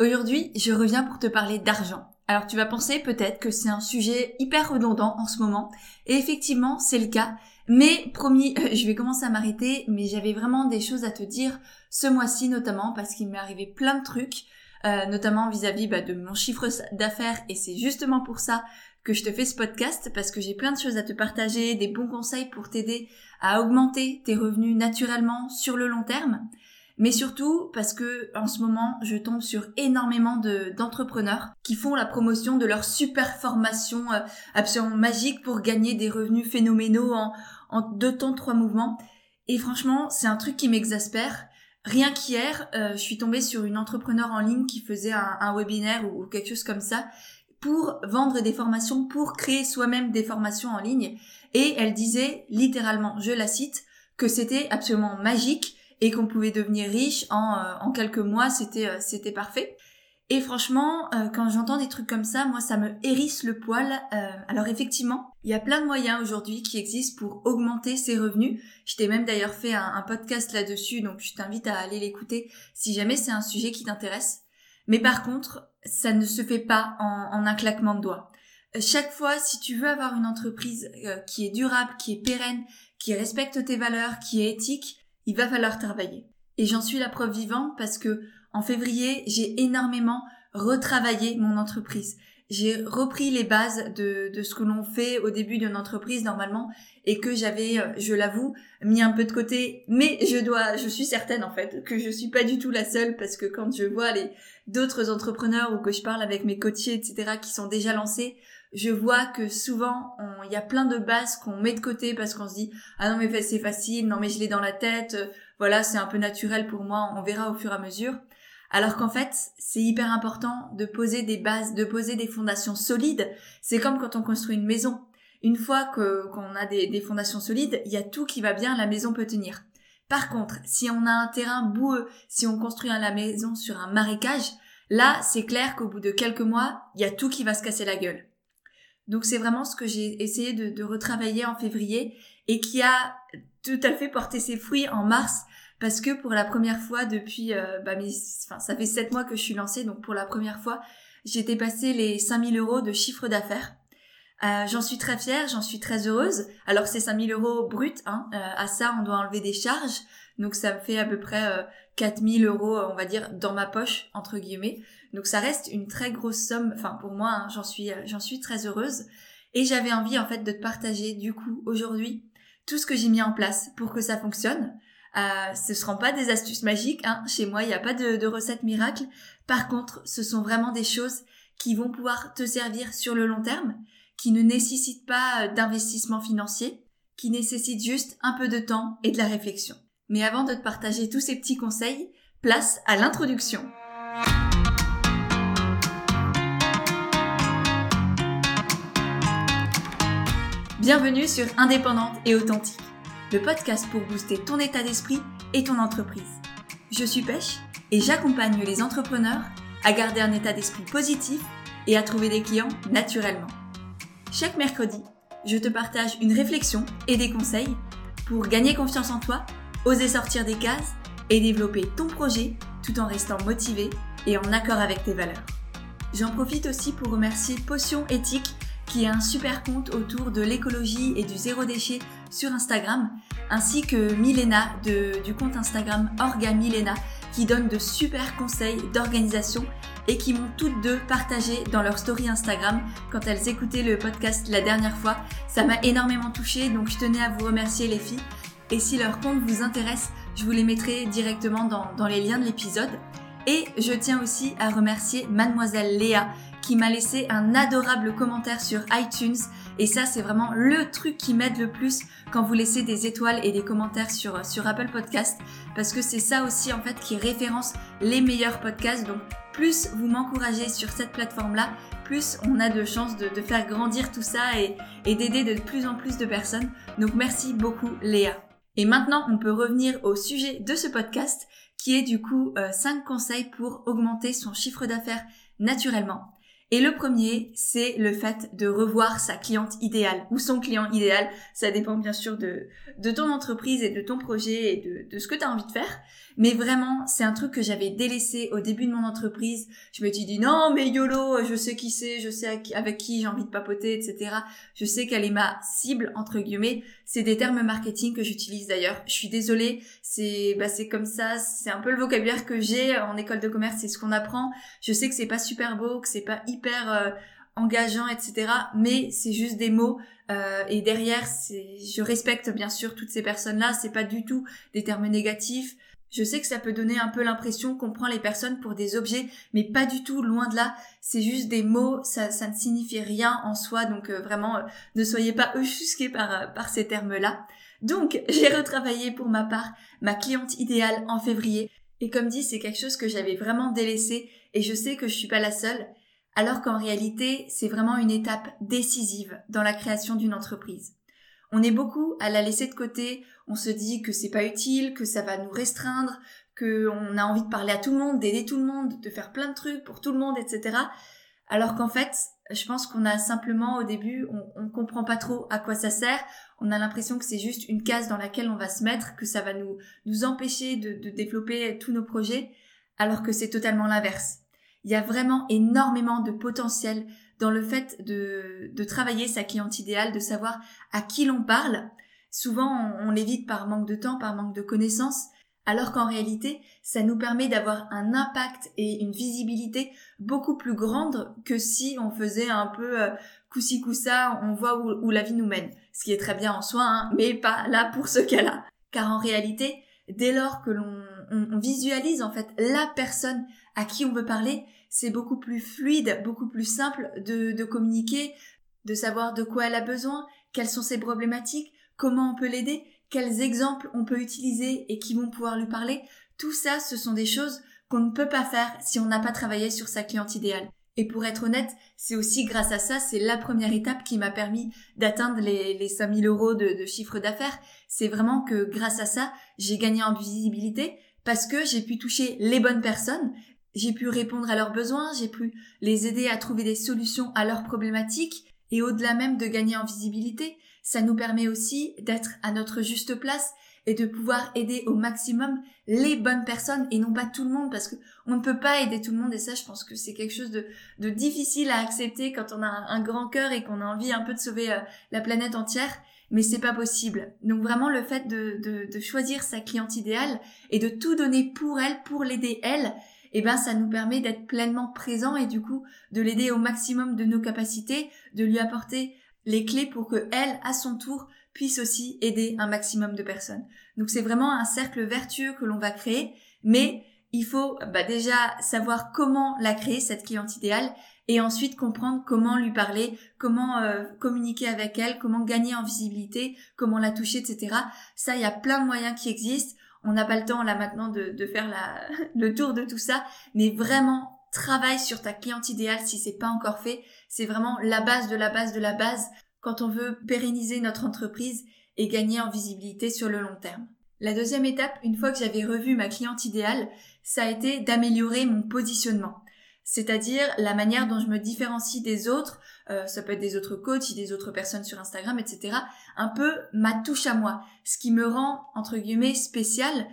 Aujourd'hui, je reviens pour te parler d'argent. Alors tu vas penser peut-être que c'est un sujet hyper redondant en ce moment, et effectivement c'est le cas, mais promis, je vais commencer à m'arrêter, mais j'avais vraiment des choses à te dire ce mois-ci notamment parce qu'il m'est arrivé plein de trucs, euh, notamment vis-à-vis bah, de mon chiffre d'affaires, et c'est justement pour ça que je te fais ce podcast parce que j'ai plein de choses à te partager, des bons conseils pour t'aider à augmenter tes revenus naturellement sur le long terme mais surtout parce que en ce moment, je tombe sur énormément d'entrepreneurs qui font la promotion de leur super formation euh, absolument magique pour gagner des revenus phénoménaux en, en deux temps, trois mouvements. Et franchement, c'est un truc qui m'exaspère. Rien qu'hier, euh, je suis tombée sur une entrepreneur en ligne qui faisait un, un webinaire ou, ou quelque chose comme ça pour vendre des formations, pour créer soi-même des formations en ligne. Et elle disait littéralement, je la cite, que c'était absolument magique et qu'on pouvait devenir riche en, euh, en quelques mois, c'était euh, c'était parfait. Et franchement, euh, quand j'entends des trucs comme ça, moi, ça me hérisse le poil. alors effectivement, il y a plein de moyens aujourd'hui qui existent pour augmenter ses revenus. Je t'ai même d'ailleurs fait un, un podcast là-dessus, donc je t'invite à aller l'écouter si jamais c'est un sujet qui t'intéresse. Mais par contre, ça ne se fait pas en, en un claquement de doigts. Chaque fois, si tu veux avoir une entreprise qui est durable, qui est pérenne, qui respecte tes valeurs, qui est éthique, il va falloir travailler. Et j'en suis la preuve vivante parce que en février, j'ai énormément retravaillé mon entreprise. J'ai repris les bases de, de ce que l'on fait au début d'une entreprise normalement et que j'avais, euh, je l'avoue, mis un peu de côté. Mais je dois, je suis certaine en fait que je suis pas du tout la seule parce que quand je vois les d'autres entrepreneurs ou que je parle avec mes coachés etc qui sont déjà lancés, je vois que souvent il y a plein de bases qu'on met de côté parce qu'on se dit ah non mais c'est facile, non mais je l'ai dans la tête, euh, voilà c'est un peu naturel pour moi, on verra au fur et à mesure. Alors qu'en fait c'est hyper important de poser des bases, de poser des fondations solides. C'est comme quand on construit une maison. Une fois que qu'on a des, des fondations solides, il y a tout qui va bien, la maison peut tenir. Par contre, si on a un terrain boueux, si on construit la maison sur un marécage, là c'est clair qu'au bout de quelques mois, il y a tout qui va se casser la gueule. Donc c'est vraiment ce que j'ai essayé de, retravailler en février et qui a tout à fait porté ses fruits en mars parce que pour la première fois depuis, euh, bah, ça fait sept mois que je suis lancée, donc pour la première fois, j'ai passé les 5000 euros de chiffre d'affaires. Euh, j'en suis très fière, j'en suis très heureuse. Alors c'est 5000 euros bruts, hein. Euh, à ça on doit enlever des charges, donc ça me fait à peu près euh, 4000 euros, on va dire, dans ma poche entre guillemets. Donc ça reste une très grosse somme. Enfin pour moi, hein, j'en suis, euh, j'en suis très heureuse. Et j'avais envie en fait de te partager du coup aujourd'hui tout ce que j'ai mis en place pour que ça fonctionne. Euh, ce ne seront pas des astuces magiques. Hein. Chez moi, il n'y a pas de, de recettes miracles. Par contre, ce sont vraiment des choses qui vont pouvoir te servir sur le long terme, qui ne nécessitent pas euh, d'investissement financier, qui nécessitent juste un peu de temps et de la réflexion. Mais avant de te partager tous ces petits conseils, place à l'introduction. Bienvenue sur Indépendante et Authentique, le podcast pour booster ton état d'esprit et ton entreprise. Je suis Pêche et j'accompagne les entrepreneurs à garder un état d'esprit positif et à trouver des clients naturellement. Chaque mercredi, je te partage une réflexion et des conseils pour gagner confiance en toi, oser sortir des cases et développer ton projet tout en restant motivé et en accord avec tes valeurs. J'en profite aussi pour remercier Potion Éthique qui est un super compte autour de l'écologie et du zéro déchet sur Instagram, ainsi que Milena du compte Instagram Orga Milena qui donne de super conseils d'organisation et qui m'ont toutes deux partagé dans leur story Instagram quand elles écoutaient le podcast la dernière fois. Ça m'a énormément touché donc je tenais à vous remercier les filles. Et si leur compte vous intéresse, je vous les mettrai directement dans, dans les liens de l'épisode. Et je tiens aussi à remercier mademoiselle Léa qui m'a laissé un adorable commentaire sur iTunes. Et ça, c'est vraiment le truc qui m'aide le plus quand vous laissez des étoiles et des commentaires sur, sur Apple Podcast. Parce que c'est ça aussi, en fait, qui référence les meilleurs podcasts. Donc, plus vous m'encouragez sur cette plateforme-là, plus on a de chances de, faire grandir tout ça et, d'aider de plus en plus de personnes. Donc, merci beaucoup, Léa. Et maintenant, on peut revenir au sujet de ce podcast qui est du coup 5 euh, conseils pour augmenter son chiffre d'affaires naturellement. Et le premier, c'est le fait de revoir sa cliente idéale ou son client idéal. Ça dépend bien sûr de, ton entreprise et de ton projet et de, de ce que tu as envie de faire. Mais vraiment, c'est un truc que j'avais délaissé au début de mon entreprise. Je me suis dit non, mais YOLO, je sais qui c'est, je sais avec qui j'ai envie de papoter, etc. Je sais quelle est ma cible, entre guillemets. C'est des termes marketing que j'utilise d'ailleurs. Je suis désolée, c'est bah, c'est comme ça, c'est un peu le vocabulaire que j'ai en école de commerce, c'est ce qu'on apprend. Je sais que c'est pas super beau, que c'est pas hyper euh, engageant, etc. Mais c'est juste des mots. Euh, et derrière, je respecte bien sûr toutes ces personnes-là. C'est pas du tout des termes négatifs. Je sais que ça peut donner un peu l'impression qu'on prend les personnes pour des objets, mais pas du tout, loin de là. C'est juste des mots, ça, ça ne signifie rien en soi, donc euh, vraiment, euh, ne soyez pas offusqués par, par ces termes-là. Donc, j'ai retravaillé pour ma part ma cliente idéale en février. Et comme dit, c'est quelque chose que j'avais vraiment délaissé et je sais que je suis pas la seule, alors qu'en réalité, c'est vraiment une étape décisive dans la création d'une entreprise. On est beaucoup à la laisser de côté, on se dit que c'est pas utile, que ça va nous restreindre, qu'on a envie de parler à tout le monde, d'aider tout le monde, de faire plein de trucs pour tout le monde, etc. Alors qu'en fait, je pense qu'on a simplement au début, on, on comprend pas trop à quoi ça sert. On a l'impression que c'est juste une case dans laquelle on va se mettre, que ça va nous, nous empêcher de, de développer tous nos projets, alors que c'est totalement l'inverse. Il y a vraiment énormément de potentiel dans le fait de, de travailler sa cliente idéale, de savoir à qui l'on parle. Souvent, on, on l'évite par manque de temps, par manque de connaissances, alors qu'en réalité, ça nous permet d'avoir un impact et une visibilité beaucoup plus grande que si on faisait un peu euh, coussi coussa, on voit où, la vie nous mène. Ce qui est très bien en soi, hein, mais pas là pour ce cas-là. Car en réalité, dès lors que l'on on, visualise en fait la personne à qui on veut parler, c'est beaucoup plus fluide, beaucoup plus simple de, communiquer, de savoir de quoi elle a besoin, quelles sont ses problématiques, comment on peut l'aider, quels exemples on peut utiliser et qui vont pouvoir lui parler. Tout ça, ce sont des choses qu'on ne peut pas faire si on n'a pas travaillé sur sa cliente idéale. Et pour être honnête, c'est aussi grâce à ça, c'est la première étape qui m'a permis d'atteindre les, les 5000 euros de chiffre d'affaires. C'est vraiment que grâce à ça, j'ai gagné en visibilité parce que j'ai pu toucher les bonnes personnes, j'ai pu répondre à leurs besoins, j'ai pu les aider à trouver des solutions à leurs problématiques et au-delà même de gagner en visibilité, ça nous permet aussi d'être à notre juste place et de pouvoir aider au maximum les bonnes personnes et non pas tout le monde parce que on ne peut pas aider tout le monde et ça je pense que c'est quelque chose de, difficile à accepter quand on a un, grand cœur et qu'on a envie un peu de sauver euh, la planète entière mais c'est pas possible. Donc vraiment le fait de, choisir sa cliente idéale et de tout donner pour elle, pour l'aider elle, eh ben ça nous permet d'être pleinement présent et du coup de l'aider au maximum de nos capacités, de lui apporter les clés pour que elle, à son tour, puisse aussi aider un maximum de personnes. Donc c'est vraiment un cercle vertueux que l'on va créer, mais il faut bah, déjà savoir comment la créer, cette cliente idéale, et ensuite comprendre comment lui parler, comment euh, communiquer avec elle, comment gagner en visibilité, comment la toucher, etc. Ça, il y a plein de moyens qui existent. On n'a pas le temps là maintenant de, faire le tour de tout ça, mais vraiment travaille sur ta cliente idéale si c'est pas encore fait. C'est vraiment la base de la base de la base quand on veut pérenniser notre entreprise et gagner en visibilité sur le long terme. La deuxième étape, une fois que j'avais revu ma cliente idéale, ça a été d'améliorer mon positionnement. C'est-à-dire la manière dont je me différencie des autres, euh, ça peut être des autres coachs, des autres personnes sur Instagram, etc. Un peu ma touche à moi, ce qui me rend, entre guillemets, spécial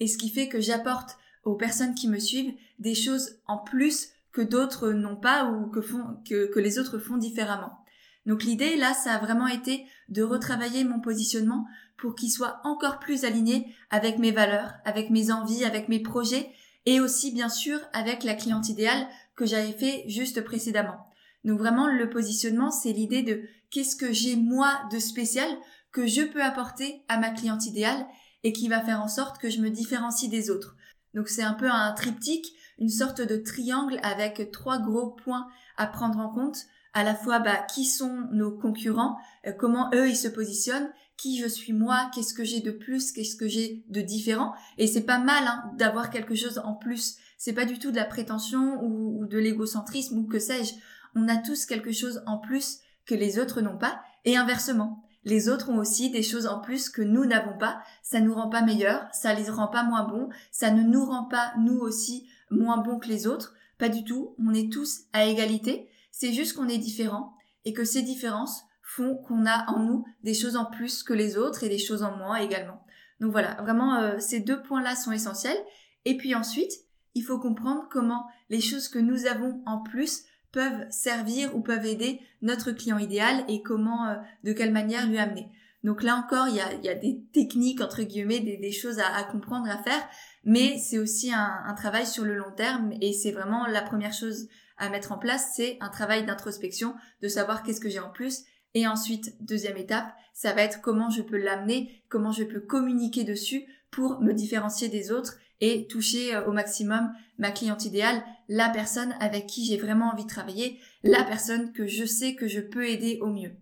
et ce qui fait que j'apporte aux personnes qui me suivent des choses en plus que d'autres n'ont pas ou que, font, que, que les autres font différemment. Donc l'idée là, ça a vraiment été de retravailler mon positionnement pour qu'il soit encore plus aligné avec mes valeurs, avec mes envies, avec mes projets et aussi bien sûr avec la cliente idéale que j'avais fait juste précédemment. Donc vraiment le positionnement, c'est l'idée de qu'est-ce que j'ai moi de spécial que je peux apporter à ma cliente idéale et qui va faire en sorte que je me différencie des autres. Donc c'est un peu un triptyque, une sorte de triangle avec trois gros points à prendre en compte à la fois bah, qui sont nos concurrents, euh, comment eux ils se positionnent, qui je suis moi, qu'est-ce que j'ai de plus, qu'est-ce que j'ai de différent. Et c'est pas mal hein, d'avoir quelque chose en plus. C'est pas du tout de la prétention ou, de l'égocentrisme ou que sais-je. On a tous quelque chose en plus que les autres n'ont pas, et inversement. Les autres ont aussi des choses en plus que nous n'avons pas. Ça nous rend pas meilleurs, ça les rend pas moins bons, ça ne nous rend pas nous aussi moins bons que les autres. Pas du tout. On est tous à égalité C'est juste qu'on est différent et que ces différences font qu'on a en nous des choses en plus que les autres et des choses en moins également. Donc voilà, vraiment euh, ces deux points-là sont essentiels. Et puis ensuite, il faut comprendre comment les choses que nous avons en plus peuvent servir ou peuvent aider notre client idéal et comment, euh, de quelle manière lui amener. Donc là encore, il y a, des techniques, entre guillemets, des, choses à, comprendre, à faire, mais c'est aussi un, travail sur le long terme et c'est vraiment la première chose à mettre en place, c'est un travail d'introspection, de savoir qu'est-ce que j'ai en plus. Et ensuite, deuxième étape, ça va être comment je peux l'amener, comment je peux communiquer dessus pour me différencier des autres et toucher euh, au maximum ma cliente idéale, la personne avec qui j'ai vraiment envie de travailler, la personne que je sais que je peux aider au mieux.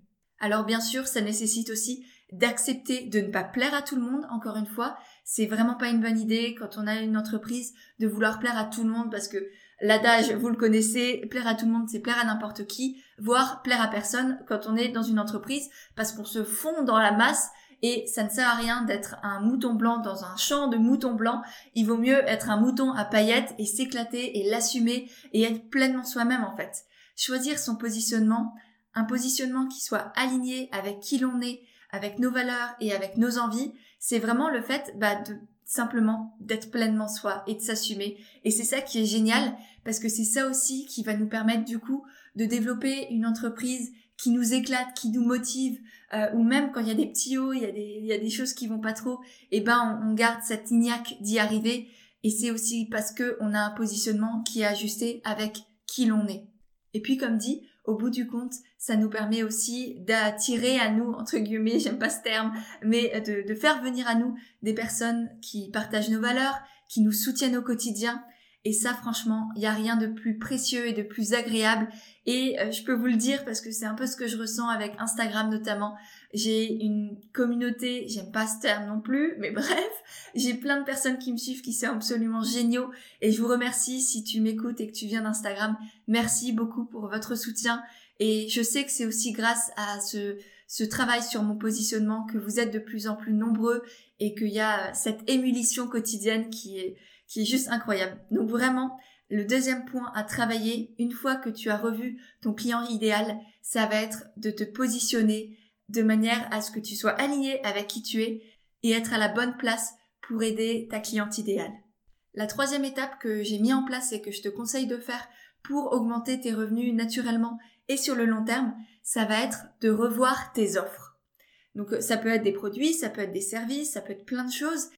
Alors bien sûr, ça nécessite aussi d'accepter de ne pas plaire à tout le monde, encore une fois. C'est vraiment pas une bonne idée quand on a une entreprise de vouloir plaire à tout le monde parce que l'adage, vous le connaissez, plaire à tout le monde, c'est plaire à n'importe qui, voire plaire à personne quand on est dans une entreprise parce qu'on se fond dans la masse et ça ne sert à rien d'être un mouton blanc dans un champ de moutons blancs. Il vaut mieux être un mouton à paillettes et s'éclater et l'assumer et être pleinement soi-même en fait. Choisir son positionnement, un positionnement qui soit aligné avec qui l'on est, avec nos valeurs et avec nos envies, c'est vraiment le fait bah, de simplement d'être pleinement soi et de s'assumer. Et c'est ça qui est génial parce que c'est ça aussi qui va nous permettre du coup de développer une entreprise qui nous éclate, qui nous motive, euh, ou même quand il y a des petits hauts, il y a des, il y a des choses qui vont pas trop, eh ben on, on garde cette ignaque d'y arriver. Et c'est aussi parce que on a un positionnement qui est ajusté avec qui l'on est. Et puis comme dit, au bout du compte, ça nous permet aussi d'attirer à nous, entre guillemets, j'aime pas ce terme, mais de, de, faire venir à nous des personnes qui partagent nos valeurs, qui nous soutiennent au quotidien. Et ça, franchement, il n'y a rien de plus précieux et de plus agréable. Et euh, je peux vous le dire parce que c'est un peu ce que je ressens avec Instagram notamment. J'ai une communauté, j'aime pas ce terme non plus, mais bref, j'ai plein de personnes qui me suivent qui sont absolument géniaux et je vous remercie si tu m'écoutes et que tu viens d'Instagram. Merci beaucoup pour votre soutien et je sais que c'est aussi grâce à ce, ce travail sur mon positionnement que vous êtes de plus en plus nombreux et qu'il y a cette émulation quotidienne qui est, qui est juste incroyable. Donc vraiment, le deuxième point à travailler, une fois que tu as revu ton client idéal, ça va être de te positionner de manière à ce que tu sois aligné avec qui tu es et être à la bonne place pour aider ta cliente idéale. La troisième étape que j'ai mis en place et que je te conseille de faire pour augmenter tes revenus naturellement et sur le long terme, ça va être de revoir tes offres. Donc ça peut être des produits, ça peut être des services, ça peut être plein de choses.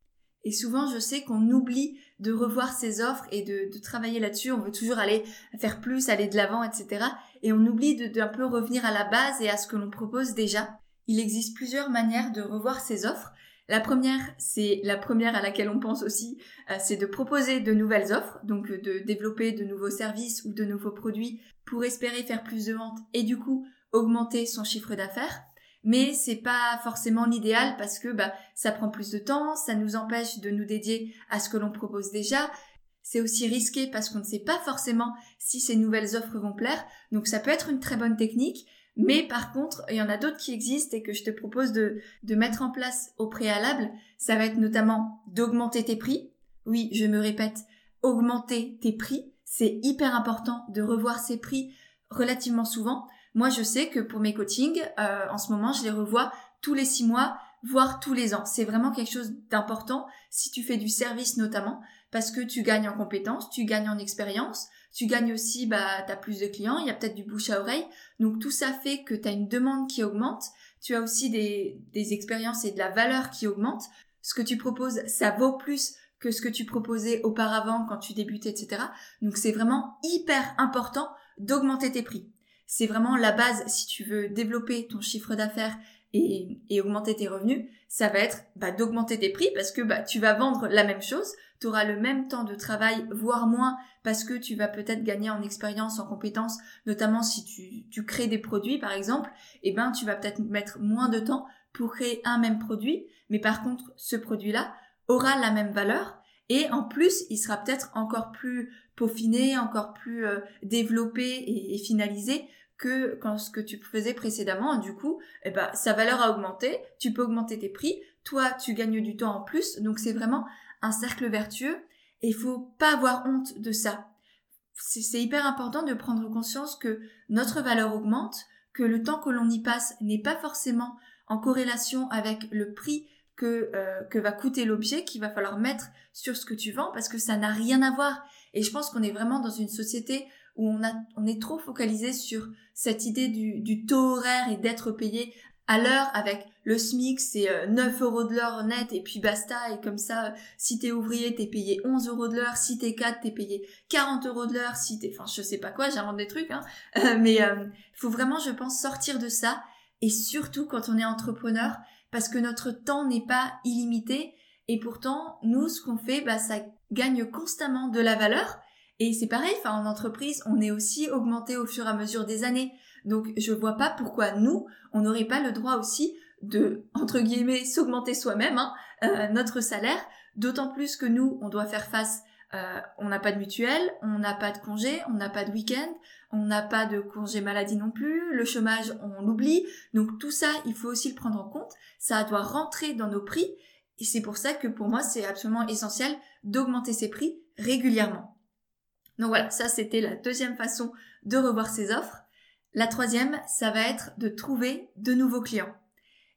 Et souvent, je sais qu'on oublie de revoir ses offres et de, travailler là-dessus. On veut toujours aller faire plus, aller de l'avant, etc. Et on oublie d'un peu revenir à la base et à ce que l'on propose déjà il existe plusieurs manières de revoir ses offres. La première, c'est la première à laquelle on pense aussi, euh, c'est de proposer de nouvelles offres, donc euh, de développer de nouveaux services ou de nouveaux produits pour espérer faire plus de ventes et du coup augmenter son chiffre d'affaires. Mais c'est pas forcément l'idéal parce que bah, ça prend plus de temps, ça nous empêche de nous dédier à ce que l'on propose déjà. C'est aussi risqué parce qu'on ne sait pas forcément si ces nouvelles offres vont plaire. Donc ça peut être une très bonne technique, mais par contre, il y en a d'autres qui existent et que je te propose de, de mettre en place au préalable. Ça va être notamment d'augmenter tes prix. Oui, je me répète, augmenter tes prix. C'est hyper important de revoir ses prix relativement souvent. Moi, je sais que pour mes coachings, euh, en ce moment, je les revois tous les six mois, voire tous les ans. C'est vraiment quelque chose d'important si tu fais du service notamment, parce que tu gagnes en compétences, tu gagnes en expérience, tu gagnes aussi, bah, tu as plus de clients, il y a peut-être du bouche à oreille. Donc tout ça fait que tu as une demande qui augmente. Tu as aussi des, des expériences et de la valeur qui augmente. Ce que tu proposes, ça vaut plus que ce que tu proposais auparavant quand tu débutais, etc. Donc c'est vraiment hyper important d'augmenter tes prix. C'est vraiment la base si tu veux développer ton chiffre d'affaires et, et, augmenter tes revenus, ça va être bah, d'augmenter tes prix parce que bah, tu vas vendre la même chose, tu auras le même temps de travail, voire moins, parce que tu vas peut-être gagner en expérience, en compétences, notamment si tu, tu crées des produits par exemple, et eh ben tu vas peut-être mettre moins de temps pour créer un même produit, mais par contre ce produit-là aura la même valeur et en plus il sera peut-être encore plus peaufiné, encore plus euh, développé et, et finalisé que quand ce que tu faisais précédemment. Du coup, eh ben, sa valeur a augmenté, tu peux augmenter tes prix, toi, tu gagnes du temps en plus. Donc, c'est vraiment un cercle vertueux et il faut pas avoir honte de ça. c'est hyper important de prendre conscience que notre valeur augmente, que le temps que l'on y passe n'est pas forcément en corrélation avec le prix que, euh, que va coûter l'objet qu'il va falloir mettre sur ce que tu vends parce que ça n'a rien à voir. Et je pense qu'on est vraiment dans une société où on, a, on est trop focalisé sur cette idée du, du taux horaire et d'être payé à l'heure avec le SMIC, c'est 9 euh, euros de l'heure net et puis basta. Et comme ça, si t'es ouvrier, t'es payé 11 euros de l'heure. Si t'es 4, t'es payé 40 euros de l'heure. Si t'es, enfin, je sais pas quoi, j'invente des trucs, hein. Euh, mais euh, faut vraiment, je pense, sortir de ça. Et surtout quand on est entrepreneur, parce que notre temps n'est pas illimité. Et pourtant, nous, ce qu'on fait, bah, ça gagne constamment de la valeur. Et c'est pareil, enfin, en entreprise, on est aussi augmenté au fur et à mesure des années. Donc, je vois pas pourquoi nous, on n'aurait pas le droit aussi de, entre guillemets, s'augmenter soi-même, hein, euh, notre salaire. D'autant plus que nous, on doit faire face euh, on n'a pas de mutuelle, on n'a pas de congé, on n'a pas de week-end, on n'a pas de congé maladie non plus, le chômage, on l'oublie. Donc tout ça, il faut aussi le prendre en compte. Ça doit rentrer dans nos prix. Et c'est pour ça que pour moi, c'est absolument essentiel d'augmenter ses prix régulièrement. Donc voilà, ça c'était la deuxième façon de revoir ses offres. La troisième, ça va être de trouver de nouveaux clients.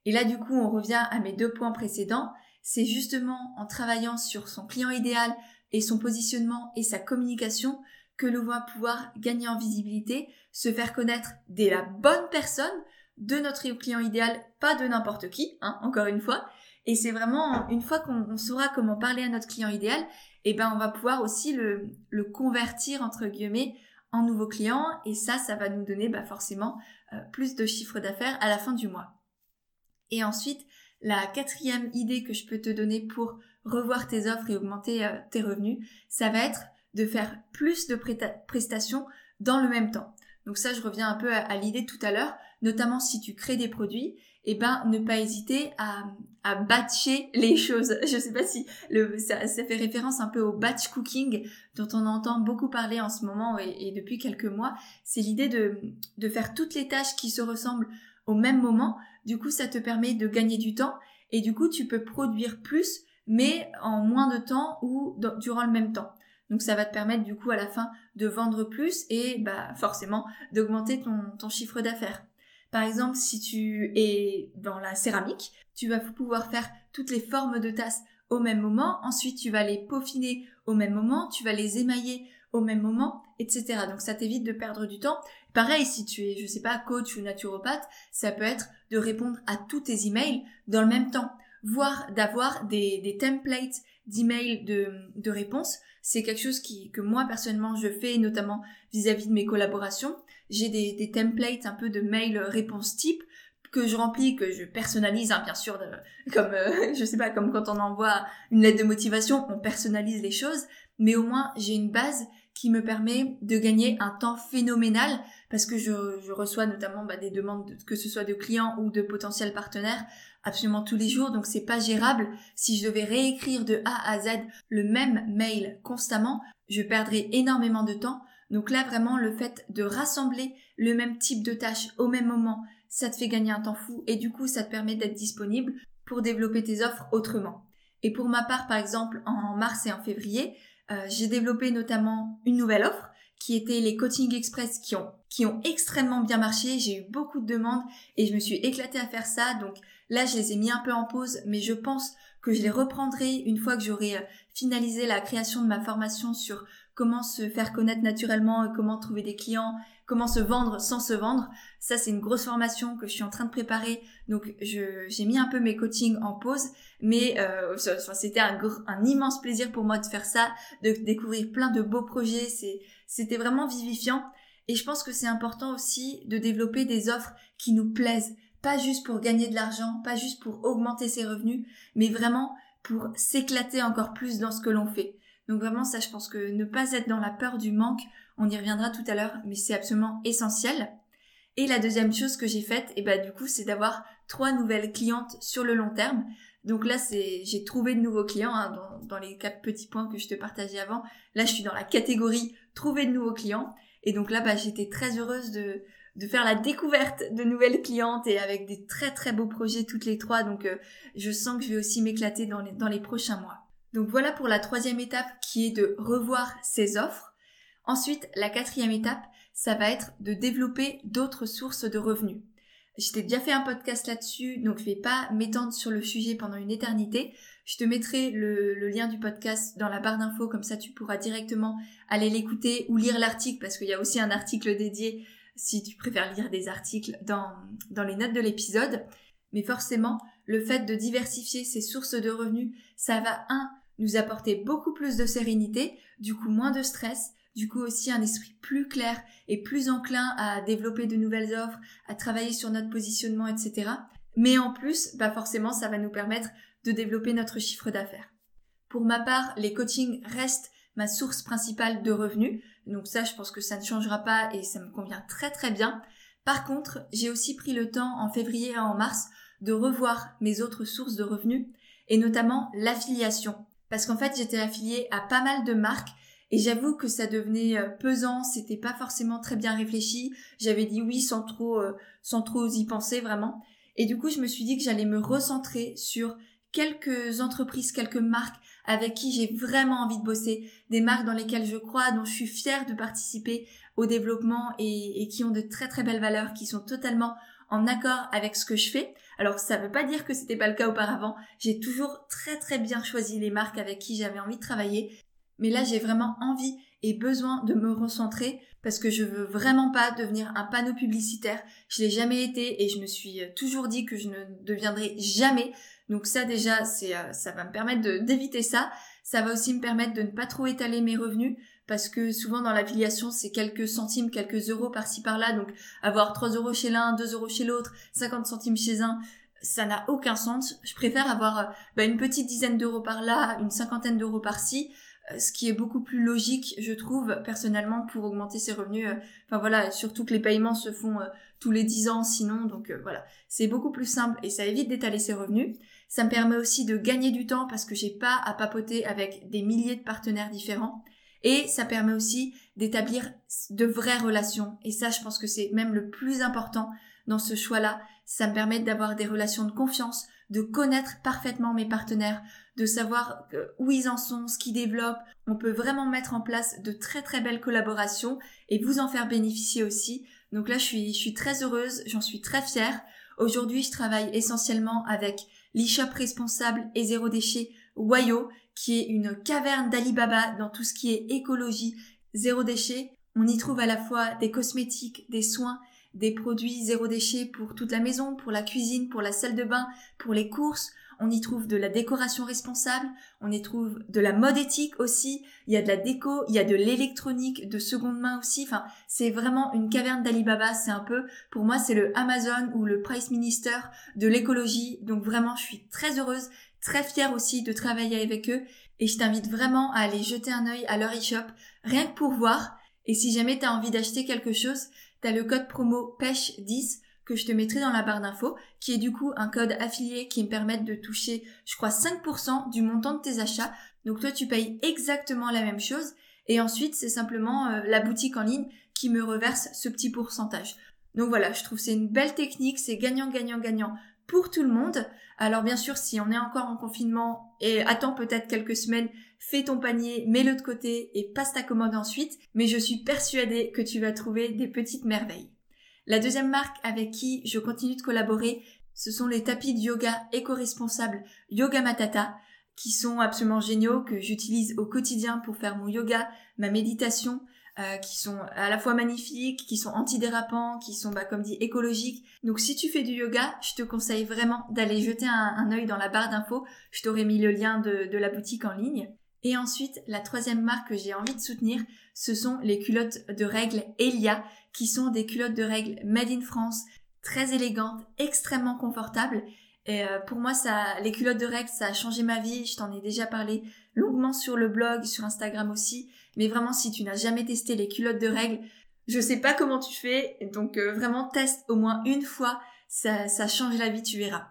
Et là, du coup, on revient à mes deux points précédents. C'est justement en travaillant sur son client idéal, et son positionnement et sa communication que l'on va pouvoir gagner en visibilité, se faire connaître dès la bonne personne de notre client idéal, pas de n'importe qui, hein, encore une fois. Et c'est vraiment une fois qu'on saura comment parler à notre client idéal, eh ben on va pouvoir aussi le, convertir entre guillemets en nouveau client et ça, ça va nous donner bah, forcément euh, plus de chiffre d'affaires à la fin du mois. Et ensuite, la quatrième idée que je peux te donner pour revoir tes offres et augmenter euh, tes revenus, ça va être de faire plus de prestations dans le même temps. Donc ça, je reviens un peu à, l'idée tout à l'heure, notamment si tu crées des produits, eh ben ne pas hésiter à, à batcher les choses. Je sais pas si le, ça, fait référence un peu au batch cooking dont on entend beaucoup parler en ce moment et, et depuis quelques mois. C'est l'idée de, de faire toutes les tâches qui se ressemblent au même moment. Du coup, ça te permet de gagner du temps et du coup, tu peux produire plus mais en moins de temps ou durant le même temps. Donc ça va te permettre du coup à la fin de vendre plus et bah forcément d'augmenter ton, ton chiffre d'affaires. Par exemple, si tu es dans la céramique, tu vas pouvoir faire toutes les formes de tasses au même moment, ensuite tu vas les peaufiner au même moment, tu vas les émailler au même moment, etc. Donc ça t'évite de perdre du temps. Pareil, si tu es, je sais pas, coach ou naturopathe, ça peut être de répondre à tous tes emails dans le même temps voire d'avoir des, des templates d'emails de, de réponses. C'est quelque chose qui, que moi personnellement je fais, notamment vis-à-vis de mes collaborations. J'ai des, templates un peu de mails réponses type que je remplis, que je personnalise, hein, bien sûr, comme euh, je sais pas, comme quand on envoie une lettre de motivation, on personnalise les choses, mais au moins j'ai une base qui me permet de gagner un temps phénoménal parce que je, je reçois notamment bah, des demandes que ce soit de clients ou de potentiels partenaires absolument tous les jours, donc c'est pas gérable. Si je devais réécrire de A à Z le même mail constamment, je perdrais énormément de temps. Donc là, vraiment, le fait de rassembler le même type de tâches au même moment, ça te fait gagner un temps fou et du coup, ça te permet d'être disponible pour développer tes offres autrement. Et pour ma part, par exemple, en mars et en février, euh, j'ai développé notamment une nouvelle offre qui était les coaching express qui ont qui ont extrêmement bien marché. J'ai eu beaucoup de demandes et je me suis éclatée à faire ça. Donc là, je les ai mis un peu en pause, mais je pense que je les reprendrai une fois que j'aurai euh, finalisé la création de ma formation sur comment se faire connaître naturellement, comment trouver des clients, comment se vendre sans se vendre. Ça, c'est une grosse formation que je suis en train de préparer. Donc, j'ai mis un peu mes coachings en pause, mais euh, c'était un, un immense plaisir pour moi de faire ça, de découvrir plein de beaux projets. C'était vraiment vivifiant. Et je pense que c'est important aussi de développer des offres qui nous plaisent, pas juste pour gagner de l'argent, pas juste pour augmenter ses revenus, mais vraiment pour s'éclater encore plus dans ce que l'on fait. Donc vraiment ça, je pense que ne pas être dans la peur du manque, on y reviendra tout à l'heure, mais c'est absolument essentiel. Et la deuxième chose que j'ai faite, et eh ben, du coup, c'est d'avoir trois nouvelles clientes sur le long terme. Donc là, c'est, j'ai trouvé de nouveaux clients hein, dans, dans, les quatre petits points que je te partageais avant. Là, je suis dans la catégorie trouver de nouveaux clients. Et donc là, bah, j'étais très heureuse de, de faire la découverte de nouvelles clientes et avec des très très beaux projets toutes les trois. Donc euh, je sens que je vais aussi m'éclater dans les, dans les prochains mois. Donc voilà pour la troisième étape qui est de revoir ses offres. Ensuite, la quatrième étape, ça va être de développer d'autres sources de revenus. Je t'ai déjà fait un podcast là-dessus, donc je vais pas m'étendre sur le sujet pendant une éternité. Je te mettrai le, lien du podcast dans la barre d'infos, comme ça tu pourras directement aller l'écouter ou lire l'article, parce qu'il y a aussi un article dédié si tu préfères lire des articles dans, dans les notes de l'épisode. Mais forcément, le fait de diversifier ses sources de revenus, ça va, un, nous apporter beaucoup plus de sérénité, du coup moins de stress, du coup aussi un esprit plus clair et plus enclin à développer de nouvelles offres, à travailler sur notre positionnement, etc. Mais en plus, bah forcément, ça va nous permettre de développer notre chiffre d'affaires. Pour ma part, les coachings restent ma source principale de revenus. Donc ça, je pense que ça ne changera pas et ça me convient très très bien. Par contre, j'ai aussi pris le temps en février et en mars de revoir mes autres sources de revenus et notamment l'affiliation. Parce qu'en fait, j'étais affiliée à pas mal de marques et j'avoue que ça devenait euh, pesant, c'était pas forcément très bien réfléchi. J'avais dit oui sans trop, euh, sans trop y penser vraiment. Et du coup, je me suis dit que j'allais me recentrer sur quelques entreprises, quelques marques avec qui j'ai vraiment envie de bosser, des marques dans lesquelles je crois, dont je suis fière de participer au développement et, et qui ont de très très belles valeurs, qui sont totalement en accord avec ce que je fais. Alors ça veut pas dire que c'était pas le cas auparavant. J'ai toujours très très bien choisi les marques avec qui j'avais envie de travailler mais là, j'ai vraiment envie et besoin de me recentrer parce que je veux vraiment pas devenir un panneau publicitaire. Je l'ai jamais été et je me suis toujours dit que je ne deviendrai jamais. Donc ça déjà, euh, ça va me permettre d'éviter ça. Ça va aussi me permettre de ne pas trop étaler mes revenus parce que souvent dans l'affiliation, c'est quelques centimes, quelques euros par-ci par-là. Donc avoir 3 euros chez l'un, 2 euros chez l'autre, 50 centimes chez un, ça n'a aucun sens. Je préfère avoir euh, bah, une petite dizaine d'euros par là, une cinquantaine d'euros par-ci, euh, ce qui est beaucoup plus logique, je trouve, personnellement, pour augmenter ses revenus. Euh, enfin voilà, surtout que les paiements se font tous les 10 ans sinon, donc voilà, c'est beaucoup plus simple et ça évite d'étaler ses revenus. Ça me permet aussi de gagner du temps parce que j'ai pas à papoter avec des milliers de partenaires différents. Et ça permet aussi d'établir de vraies relations. Et ça, je pense que c'est même le plus important dans ce choix-là. Ça me permet d'avoir des relations de confiance, de connaître parfaitement mes partenaires, de savoir où ils en sont, ce qu'ils développent. On peut vraiment mettre en place de très très belles collaborations et vous en faire bénéficier aussi. Donc là, je suis, très heureuse, j'en suis très fière. Aujourd'hui, je travaille essentiellement avec l'e-shop responsable et zéro déchet Wayo, qui est une caverne d'Alibaba dans tout ce qui est écologie, zéro déchet. On y trouve à la fois des cosmétiques, des soins, des produits zéro déchet pour toute la maison, pour la cuisine, pour la salle de bain, pour les courses. On y trouve de la décoration responsable, on y trouve de la mode éthique aussi, il y a de la déco, il y a de l'électronique de seconde main aussi. Enfin, c'est vraiment une caverne d'Alibaba, c'est un peu pour moi c'est le Amazon ou le Price Minister de l'écologie. Donc vraiment, je suis très heureuse, très fière aussi de travailler avec eux et je t'invite vraiment à aller jeter un œil à leur e-shop rien que pour voir et si jamais tu as envie d'acheter quelque chose, tu as le code promo pêche10 que je te mettrai dans la barre d'infos, qui est du coup un code affilié qui me permet de toucher, je crois, 5% du montant de tes achats. Donc toi, tu payes exactement la même chose. Et ensuite, c'est simplement euh, la boutique en ligne qui me reverse ce petit pourcentage. Donc voilà, je trouve c'est une belle technique, c'est gagnant, gagnant, gagnant pour tout le monde. Alors bien sûr, si on est encore en confinement et attends peut-être quelques semaines, fais ton panier, mets-le de côté et passe ta commande ensuite. Mais je suis persuadée que tu vas trouver des petites merveilles. La deuxième marque avec qui je continue de collaborer, ce sont les tapis de yoga éco-responsables Yoga Matata, qui sont absolument géniaux, que j'utilise au quotidien pour faire mon yoga, ma méditation, euh, qui sont à la fois magnifiques, qui sont antidérapants, qui sont, bah, comme dit, écologiques. Donc si tu fais du yoga, je te conseille vraiment d'aller jeter un, un œil dans la barre d'infos. Je t'aurais mis le lien de, de la boutique en ligne. Et ensuite, la troisième marque que j'ai envie de soutenir, ce sont les culottes de règles Elia, qui sont des culottes de règles made in France, très élégantes, extrêmement confortables. Et euh, pour moi, ça, les culottes de règles, ça a changé ma vie. Je t'en ai déjà parlé longuement sur le blog, sur Instagram aussi. Mais vraiment, si tu n'as jamais testé les culottes de règles, je sais pas comment tu fais. Donc euh, vraiment, teste au moins une fois. Ça, ça change la vie, tu verras.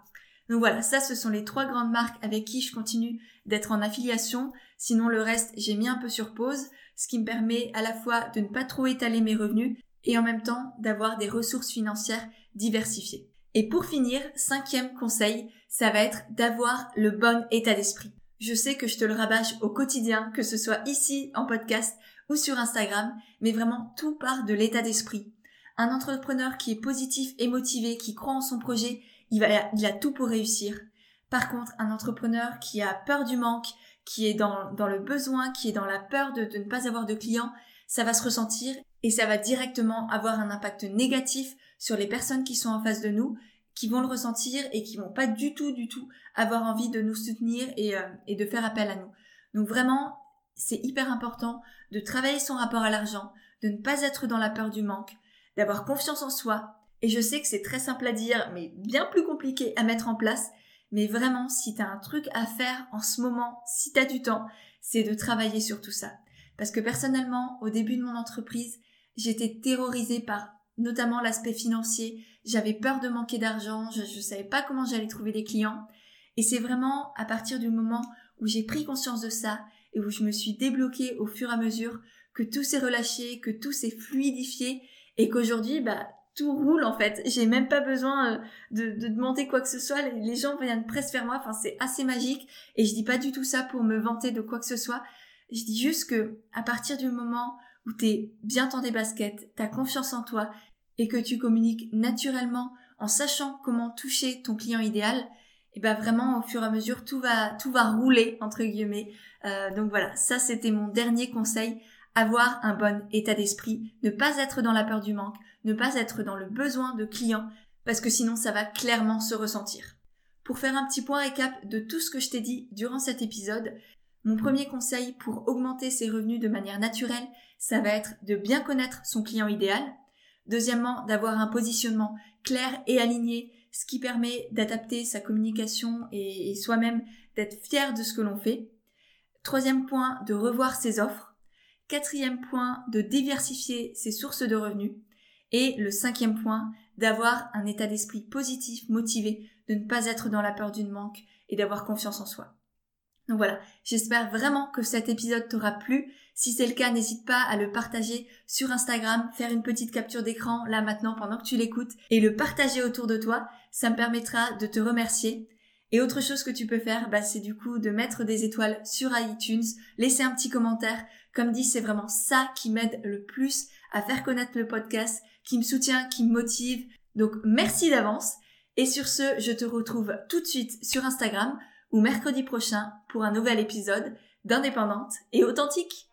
Donc voilà, ça, ce sont les trois grandes marques avec qui je continue d'être en affiliation. Sinon, le reste, j'ai mis un peu sur pause, ce qui me permet à la fois de ne pas trop étaler mes revenus et en même temps d'avoir des ressources financières diversifiées. Et pour finir, cinquième conseil, ça va être d'avoir le bon état d'esprit. Je sais que je te le rabâche au quotidien, que ce soit ici en podcast ou sur Instagram, mais vraiment tout part de l'état d'esprit. Un entrepreneur qui est positif et motivé, qui croit en son projet, il, a tout pour réussir. Par contre, un entrepreneur qui a peur du manque, qui est dans, le besoin, qui est dans la peur de ne pas avoir de clients, ça va se ressentir et ça va directement avoir un impact négatif sur les personnes qui sont en face de nous, qui vont le ressentir et qui vont pas du tout, du tout avoir envie de nous soutenir et, euh, et de faire appel à nous. Donc vraiment, c'est hyper important de travailler son rapport à l'argent, de ne pas être dans la peur du manque, d'avoir confiance en soi. Et je sais que c'est très simple à dire, mais bien plus compliqué à mettre en place. Mais vraiment, si tu as un truc à faire en ce moment, si tu as du temps, c'est de travailler sur tout ça. Parce que personnellement, au début de mon entreprise, j'étais terrorisée par notamment l'aspect financier. J'avais peur de manquer d'argent, je ne savais pas comment j'allais trouver des clients. Et c'est vraiment à partir du moment où j'ai pris conscience de ça et où je me suis débloquée au fur et à mesure que tout s'est relâché, que tout s'est fluidifié et qu'aujourd'hui, bah, tout roule en fait. J'ai même pas besoin euh, de, de, demander quoi que ce soit. Les, gens viennent presque vers moi. Enfin, c'est assez magique. Et je dis pas du tout ça pour me vanter de quoi que ce soit. Je dis juste que à partir du moment où t'es bien dans tes baskets, t'as confiance en toi et que tu communiques naturellement en sachant comment toucher ton client idéal, et ben vraiment au fur et à mesure tout va tout va rouler entre guillemets. Euh, donc voilà, ça c'était mon dernier conseil avoir un bon état d'esprit, ne pas être dans la peur du manque, ne pas être dans le besoin de clients, parce que sinon ça va clairement se ressentir. Pour faire un petit point récap de tout ce que je t'ai dit durant cet épisode, mon premier conseil pour augmenter ses revenus de manière naturelle, ça va être de bien connaître son client idéal. Deuxièmement, d'avoir un positionnement clair et aligné, ce qui permet d'adapter sa communication et, soi-même d'être fier de ce que l'on fait. Troisième point, de revoir ses offres. Quatrième point, de diversifier ses sources de revenus. Et le cinquième point, d'avoir un état d'esprit positif, motivé, de ne pas être dans la peur d'une manque et d'avoir confiance en soi. Donc voilà, j'espère vraiment que cet épisode t'aura plu. Si c'est le cas, n'hésite pas à le partager sur Instagram, faire une petite capture d'écran là maintenant pendant que tu l'écoutes et le partager autour de toi. Ça me permettra de te remercier. Et autre chose que tu peux faire, bah, c'est du coup de mettre des étoiles sur iTunes, laisser un petit commentaire. Comme dit, c'est vraiment ça qui m'aide le plus à faire connaître le podcast, qui me soutient, qui me motive. Donc merci d'avance. Et sur ce, je te retrouve tout de suite sur Instagram ou mercredi prochain pour un nouvel épisode d'Indépendante et Authentique.